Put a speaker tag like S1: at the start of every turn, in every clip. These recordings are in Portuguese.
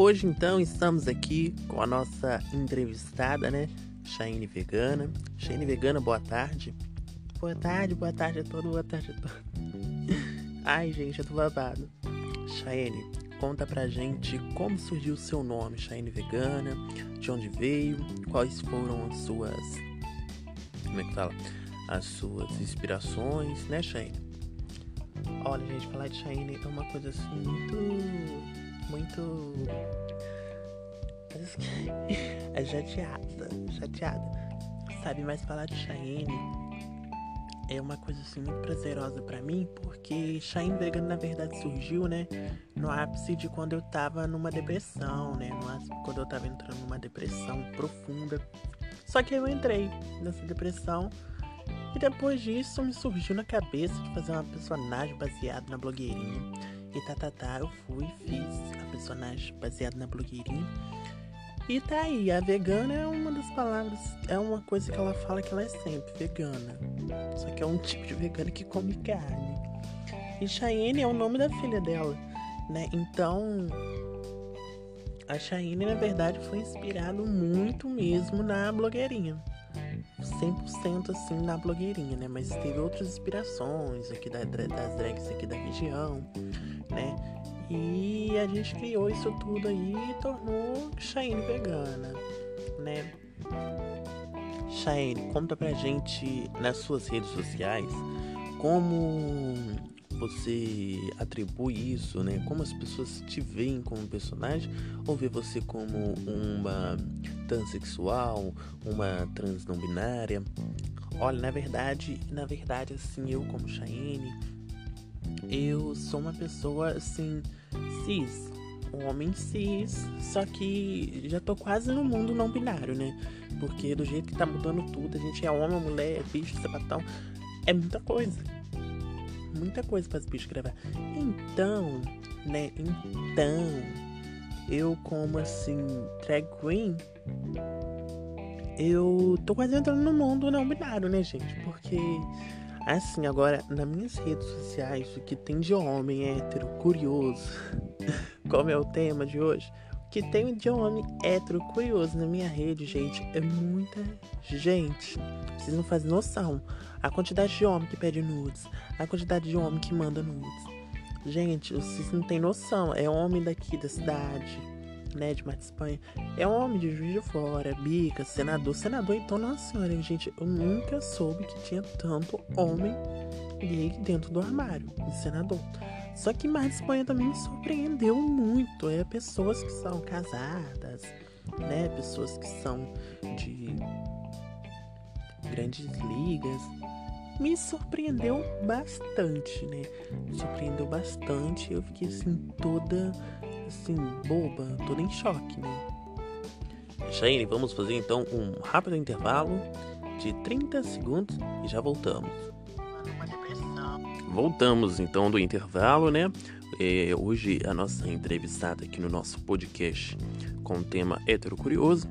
S1: Hoje então estamos aqui com a nossa entrevistada, né? Shaine Vegana. Shaine Vegana, boa tarde. Boa tarde, boa tarde a todos, boa tarde a todos. Ai, gente, eu tô babado. Shaine, conta pra gente como surgiu o seu nome, Shaine Vegana, de onde veio, quais foram as suas. Como é que fala? As suas inspirações, né, Shaine? Olha, gente, falar de Shaine é uma coisa assim muito muito. É chateada, chateada. Sabe, mas falar de Cheyenne é uma coisa assim muito prazerosa para mim, porque Cheyenne Vegano na verdade surgiu, né, no ápice de quando eu tava numa depressão, né, quando eu tava entrando numa depressão profunda. Só que eu entrei nessa depressão e depois disso me surgiu na cabeça de fazer uma personagem baseada na blogueirinha. E tá, tá, tá, eu fui fiz a personagem baseada na blogueirinha. E tá aí, a vegana é uma das palavras, é uma coisa que ela fala que ela é sempre vegana. Só que é um tipo de vegana que come carne. E Cheyenne é o nome da filha dela, né? Então, a Cheyenne, na verdade, foi inspirado muito mesmo na blogueirinha. 100% assim na blogueirinha, né? Mas teve outras inspirações aqui da, das drags aqui da região, né? E a gente criou isso tudo aí e tornou Shine vegana, né? Shine, conta pra gente nas suas redes sociais como você atribui isso, né? Como as pessoas te veem como personagem ou vê você como uma transexual, uma trans não binária? Olha, na verdade, na verdade, assim, eu como Cheyenne, eu sou uma pessoa assim cis, um homem cis, só que já tô quase no mundo não binário, né? Porque do jeito que tá mudando tudo, a gente é homem, mulher, bicho, sapatão, é muita coisa muita coisa para as bichos gravar. Então, né? Então, eu como assim, drag queen, eu tô quase entrando no mundo não binário, né, gente? Porque assim, agora nas minhas redes sociais, o que tem de homem hétero curioso, como é o tema de hoje, o que tem de homem hétero curioso na minha rede, gente, é muita gente. Vocês não fazem noção a quantidade de homem que pede nudes, a quantidade de homem que manda nudes. Gente, vocês não têm noção. É homem daqui da cidade, né, de Marte Espanha. É homem de Juiz de Fora, bica, senador. Senador, então, nossa senhora, gente, eu nunca soube que tinha tanto homem gay dentro do armário, de senador. Só que Marte Espanha também me surpreendeu muito. É pessoas que são casadas, né, pessoas que são de grandes ligas, me surpreendeu bastante, né? Me surpreendeu bastante. Eu fiquei assim, toda assim, boba, toda em choque, né? Shane, vamos fazer então um rápido intervalo de 30 segundos e já voltamos. Voltamos então do intervalo, né? É, hoje a nossa entrevistada aqui no nosso podcast com o tema hétero curioso,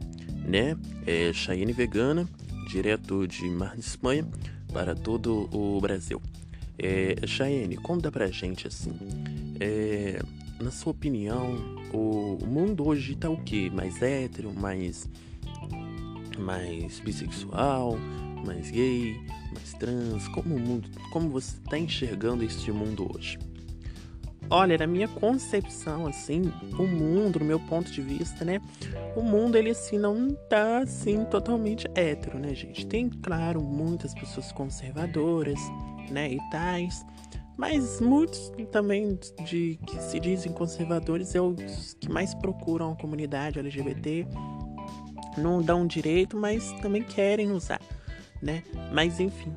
S1: né? É Cheyenne Vegana, direto de Mar de Espanha para todo o Brasil. É, Chayenne, conta pra gente assim, é, na sua opinião, o mundo hoje tá o que? Mais hétero, mais, mais bissexual, mais gay, mais trans? Como o mundo, como você está enxergando este mundo hoje? Olha, na minha concepção, assim, o mundo, no meu ponto de vista, né? O mundo, ele, assim, não tá, assim, totalmente hétero, né, gente? Tem, claro, muitas pessoas conservadoras, né, e tais. Mas muitos também de que se dizem conservadores é os que mais procuram a comunidade LGBT. Não dão direito, mas também querem usar, né? Mas enfim,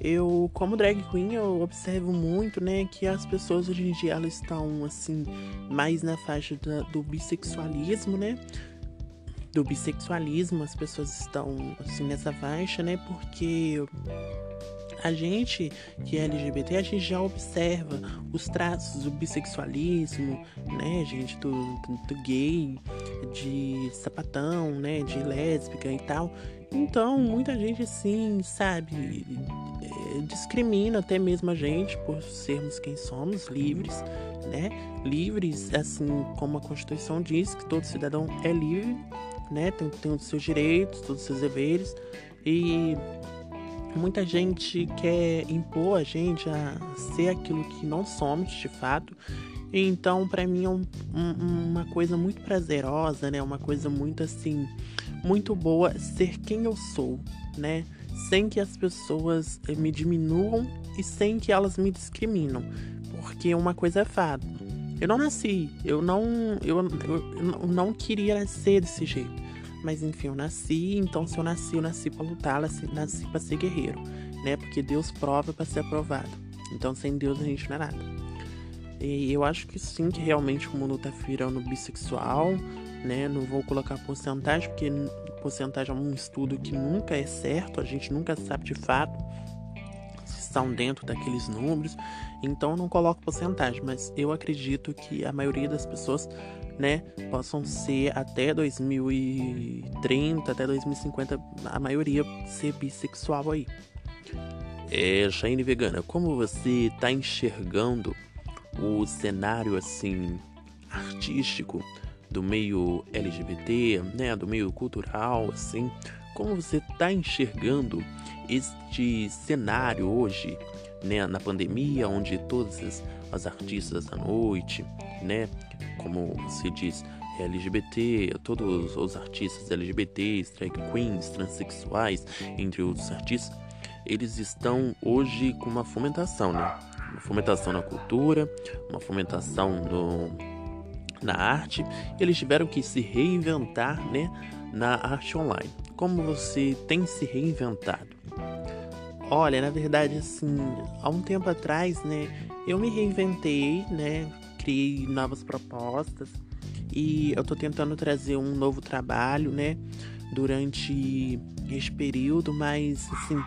S1: eu, como drag queen, eu observo muito, né, que as pessoas hoje em dia elas estão assim mais na faixa da, do bissexualismo, né? Do bissexualismo, as pessoas estão assim nessa faixa, né? Porque a gente que é LGBT, a gente já observa os traços do bissexualismo, né, gente, do, do, do gay, de sapatão, né, de lésbica e tal. Então, muita gente assim, sabe, discrimina até mesmo a gente por sermos quem somos, livres, né? Livres, assim como a Constituição diz, que todo cidadão é livre, né? Tem, tem os seus direitos, todos os seus deveres. E muita gente quer impor a gente a ser aquilo que não somos de fato. Então, para mim é um, um, uma coisa muito prazerosa, né? Uma coisa muito assim, muito boa ser quem eu sou, né? Sem que as pessoas eh, me diminuam e sem que elas me discriminam, porque uma coisa é fato. Eu não nasci, eu não, eu, eu, eu não queria nascer desse jeito. Mas enfim, eu nasci, então se eu nasci, eu nasci para lutar, nasci, nasci para ser guerreiro, né? Porque Deus prova para ser aprovado. Então sem Deus a gente não é nada. E eu acho que sim, que realmente o mundo tá virando bissexual, né? Não vou colocar porcentagem, porque porcentagem é um estudo que nunca é certo, a gente nunca sabe de fato se estão dentro daqueles números, então não coloco porcentagem, mas eu acredito que a maioria das pessoas, né, possam ser até 2030, até 2050, a maioria ser bissexual aí. É, Shane Vegana, como você tá enxergando o cenário assim artístico do meio LGBT, né, do meio cultural, assim, como você está enxergando este cenário hoje, né, na pandemia, onde todas as, as artistas da noite, né, como se diz, LGBT, todos os artistas LGBTs, drag queens, transexuais, entre outros artistas, eles estão hoje com uma fomentação, né? Uma fomentação na cultura, uma fomentação no, na arte, eles tiveram que se reinventar, né, na arte online. Como você tem se reinventado? Olha, na verdade, assim, há um tempo atrás, né, eu me reinventei, né, criei novas propostas e eu tô tentando trazer um novo trabalho, né, durante este período, mas assim,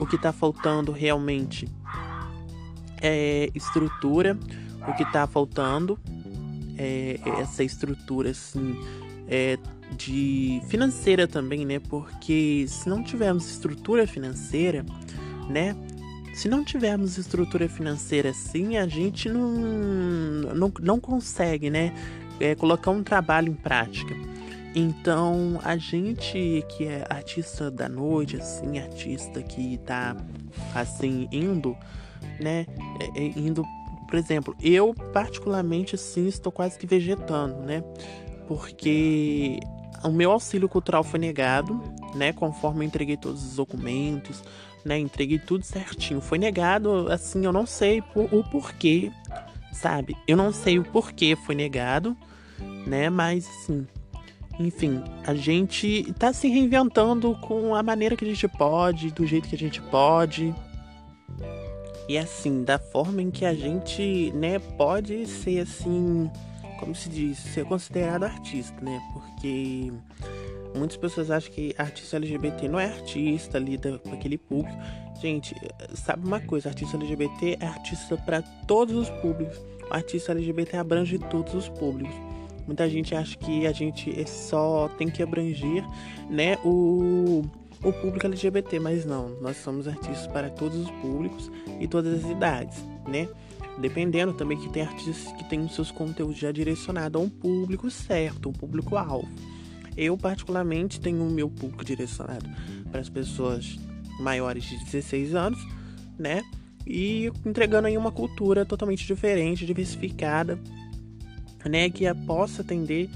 S1: o que tá faltando realmente é estrutura, o que tá faltando é, essa estrutura assim é, de financeira também, né? Porque se não tivermos estrutura financeira, né? Se não tivermos estrutura financeira assim, a gente não, não, não consegue, né? É, colocar um trabalho em prática. Então, a gente que é artista da noite, assim, artista que tá, assim, indo, né? É, é, indo por exemplo, eu particularmente assim estou quase que vegetando, né? Porque o meu auxílio cultural foi negado, né? Conforme eu entreguei todos os documentos, né? Entreguei tudo certinho. Foi negado, assim, eu não sei o porquê, sabe? Eu não sei o porquê foi negado, né? Mas assim, enfim, a gente tá se reinventando com a maneira que a gente pode, do jeito que a gente pode, e assim, da forma em que a gente, né, pode ser assim, como se diz, ser considerado artista, né? Porque muitas pessoas acham que artista LGBT não é artista, lida com aquele público. Gente, sabe uma coisa, artista LGBT é artista para todos os públicos. O artista LGBT abrange todos os públicos. Muita gente acha que a gente só tem que abranger, né, o o público LGBT, mas não, nós somos artistas para todos os públicos e todas as idades, né? Dependendo também que tem artistas que têm os seus conteúdos já direcionados a um público certo, um público-alvo. Eu, particularmente, tenho o meu público direcionado para as pessoas maiores de 16 anos, né? E entregando aí uma cultura totalmente diferente, diversificada, né? Que possa atender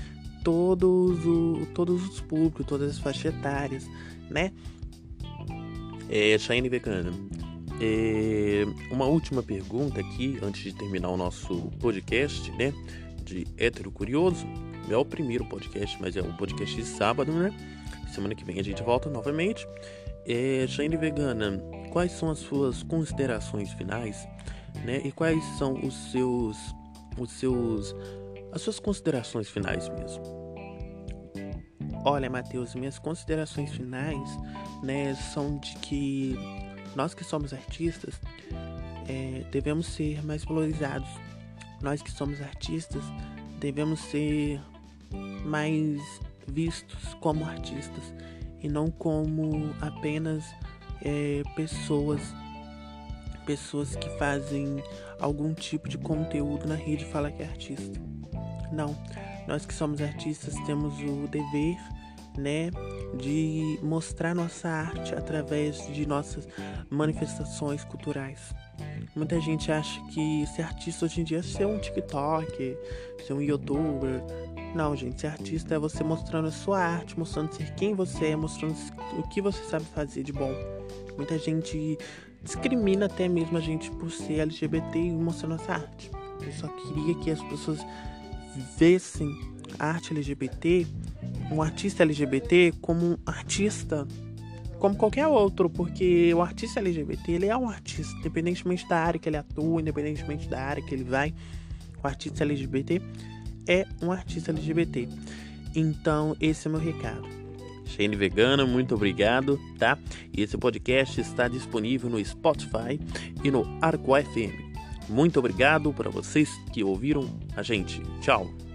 S1: todos, o, todos os públicos, todas as faixas etárias, né? É, Cheyenne Vegana, é, uma última pergunta aqui, antes de terminar o nosso podcast, né? De Hétero Curioso. É o primeiro podcast, mas é um podcast de sábado, né? Semana que vem a gente volta novamente. É, Cheyenne Vegana, quais são as suas considerações finais, né? E quais são os seus, os seus, as suas considerações finais mesmo? Olha, Matheus, minhas considerações finais, né, são de que nós que somos artistas é, devemos ser mais valorizados. Nós que somos artistas devemos ser mais vistos como artistas e não como apenas é, pessoas
S2: pessoas que fazem algum tipo de conteúdo na rede fala que é artista. Não. Nós que somos artistas temos o dever, né, de mostrar nossa arte através de nossas manifestações culturais. Muita gente acha que ser artista hoje em dia é ser um TikTok, ser um youtuber. Não, gente, ser artista é você mostrando a sua arte, mostrando ser quem você é, mostrando o que você sabe fazer de bom. Muita gente discrimina até mesmo a gente por ser LGBT e mostrar nossa arte. Eu só queria que as pessoas vissem a arte LGBT, um artista LGBT, como um artista como qualquer outro, porque o artista LGBT, ele é um artista, independentemente da área que ele atua, independentemente da área que ele vai, o artista LGBT é um artista LGBT. Então, esse é o meu recado.
S1: Shane Vegana, muito obrigado, tá? E esse podcast está disponível no Spotify e no Arco FM. Muito obrigado para vocês que ouviram a gente. Tchau.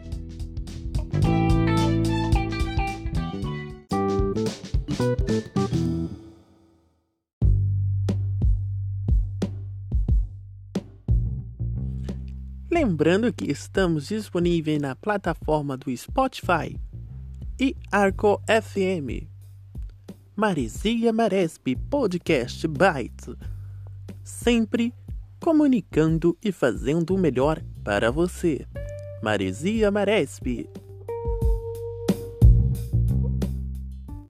S1: Lembrando que estamos disponíveis na plataforma do Spotify e Arco FM. Maresia Maresp Podcast Bytes. Sempre comunicando e fazendo o melhor para você. Maresia Maresp